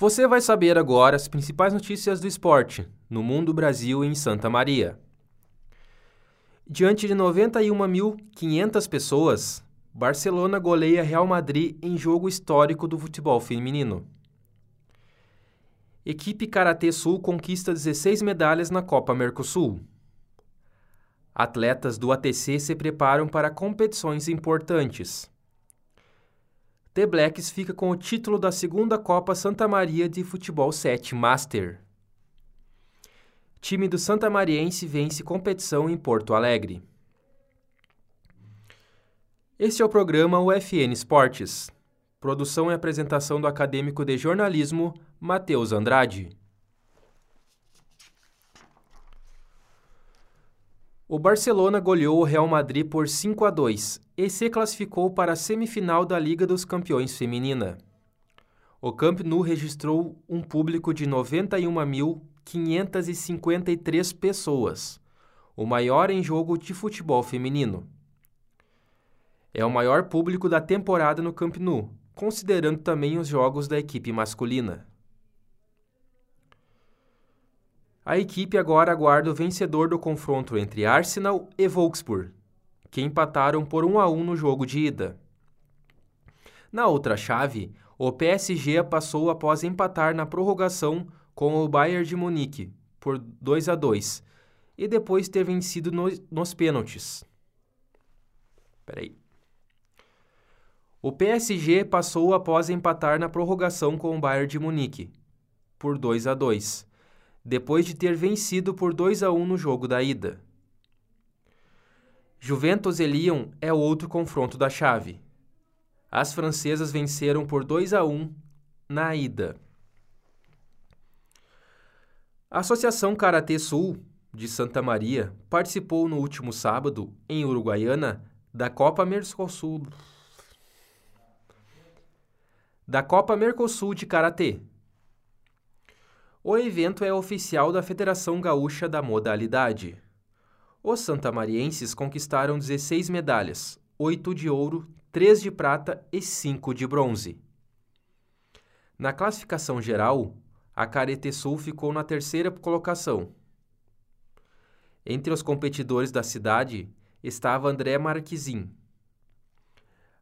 Você vai saber agora as principais notícias do esporte no mundo Brasil e em Santa Maria. Diante de 91.500 pessoas, Barcelona goleia Real Madrid em jogo histórico do futebol feminino. Equipe Karatê Sul conquista 16 medalhas na Copa Mercosul. Atletas do ATC se preparam para competições importantes. The Blacks fica com o título da segunda Copa Santa Maria de Futebol 7 Master. Time do Santa Mariense vence competição em Porto Alegre. Este é o programa UFN Esportes. Produção e apresentação do acadêmico de jornalismo Matheus Andrade. O Barcelona goleou o Real Madrid por 5 a 2 e se classificou para a semifinal da Liga dos Campeões Feminina. O Camp Nou registrou um público de 91.553 pessoas, o maior em jogo de futebol feminino. É o maior público da temporada no Camp Nou, considerando também os jogos da equipe masculina. A equipe agora aguarda o vencedor do confronto entre Arsenal e Wolfsburg, que empataram por 1 a 1 no jogo de ida. Na outra chave, o PSG passou após empatar na prorrogação com o Bayern de Munique por 2 a 2 e depois ter vencido no, nos pênaltis. Peraí. O PSG passou após empatar na prorrogação com o Bayern de Munique por 2 a 2 depois de ter vencido por 2 a 1 no jogo da ida. Juventus e Lyon é outro confronto da chave. As francesas venceram por 2 a 1 na ida. A Associação Karatê Sul de Santa Maria participou no último sábado, em Uruguaiana, da Copa Mercosul da Copa Mercosul de Karatê, o evento é oficial da Federação Gaúcha da modalidade. Os santamarienses conquistaram 16 medalhas, 8 de ouro, 3 de prata e 5 de bronze. Na classificação geral, a Carete Sul ficou na terceira colocação. Entre os competidores da cidade estava André Marquezin.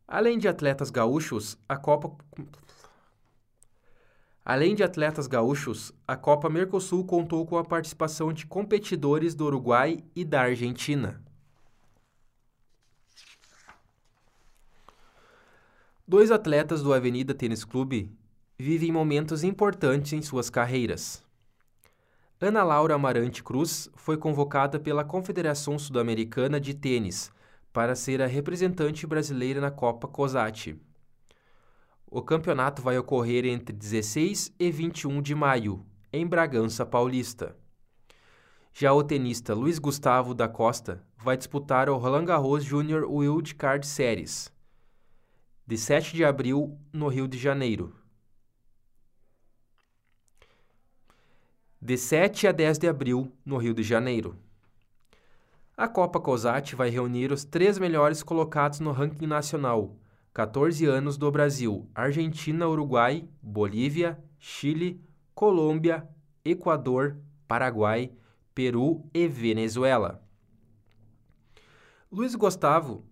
Além de atletas gaúchos, a Copa Além de atletas gaúchos, a Copa Mercosul contou com a participação de competidores do Uruguai e da Argentina. Dois atletas do Avenida Tênis Clube vivem momentos importantes em suas carreiras. Ana Laura Amarante Cruz foi convocada pela Confederação Sul-Americana de Tênis para ser a representante brasileira na Copa COSAT. O campeonato vai ocorrer entre 16 e 21 de maio, em Bragança Paulista. Já o tenista Luiz Gustavo da Costa vai disputar o Roland Garros Junior Wild Card Series, de 7 de abril, no Rio de Janeiro. De 7 a 10 de abril, no Rio de Janeiro. A Copa COSAT vai reunir os três melhores colocados no ranking nacional 14 anos do Brasil, Argentina, Uruguai, Bolívia, Chile, Colômbia, Equador, Paraguai, Peru e Venezuela. Luiz Gustavo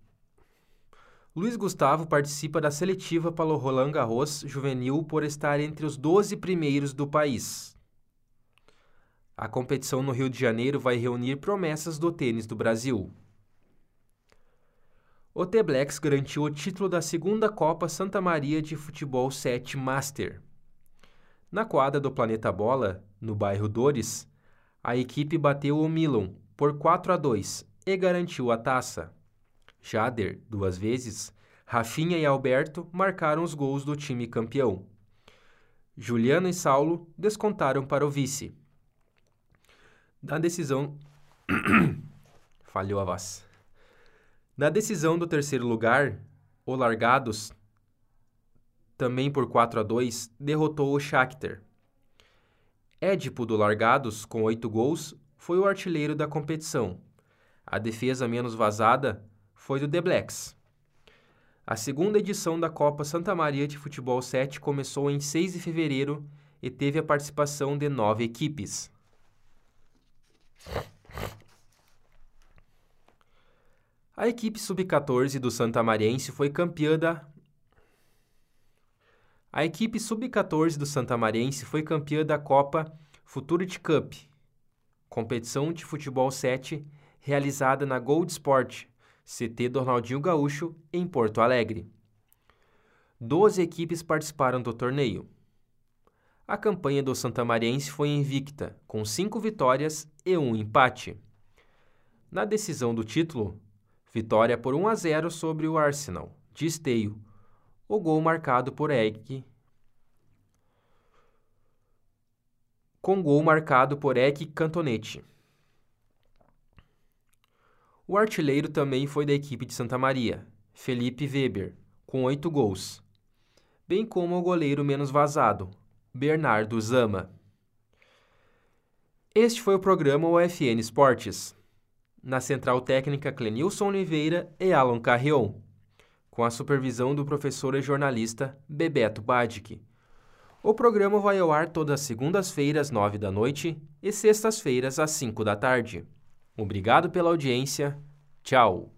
Luiz Gustavo participa da seletiva para o Roland Garros juvenil por estar entre os 12 primeiros do país. A competição no Rio de Janeiro vai reunir promessas do tênis do Brasil o The Blacks garantiu o título da segunda Copa Santa Maria de Futebol 7 Master. Na quadra do Planeta Bola, no bairro Dores, a equipe bateu o Milan por 4 a 2 e garantiu a taça. Jader, duas vezes, Rafinha e Alberto marcaram os gols do time campeão. Juliano e Saulo descontaram para o vice. Na decisão. Falhou a voz. Na decisão do terceiro lugar, o Largados, também por 4 a 2, derrotou o Shakhtar. Édipo do Largados, com oito gols, foi o artilheiro da competição. A defesa menos vazada foi do The Blacks. A segunda edição da Copa Santa Maria de Futebol 7 começou em 6 de fevereiro e teve a participação de nove equipes. A equipe sub-14 do Santa Mariense foi campeã da A equipe sub-14 do Santa Mariense foi campeã da Copa Futurity Cup, competição de futebol 7 realizada na Gold Sport, CT do Ronaldinho Gaúcho, em Porto Alegre. Doze equipes participaram do torneio. A campanha do Santa Mariense foi invicta, com cinco vitórias e um empate. Na decisão do título, Vitória por 1 a 0 sobre o Arsenal, de Esteio. O gol marcado por Eck. Com gol marcado por Eck Cantonete. O artilheiro também foi da equipe de Santa Maria, Felipe Weber, com oito gols, bem como o goleiro menos vazado, Bernardo Zama. Este foi o programa UFN Esportes na central técnica Clenilson Oliveira e Alan Carrion, com a supervisão do professor e jornalista Bebeto Badic. O programa vai ao ar todas as segundas-feiras, nove da noite, e sextas-feiras, às cinco da tarde. Obrigado pela audiência. Tchau.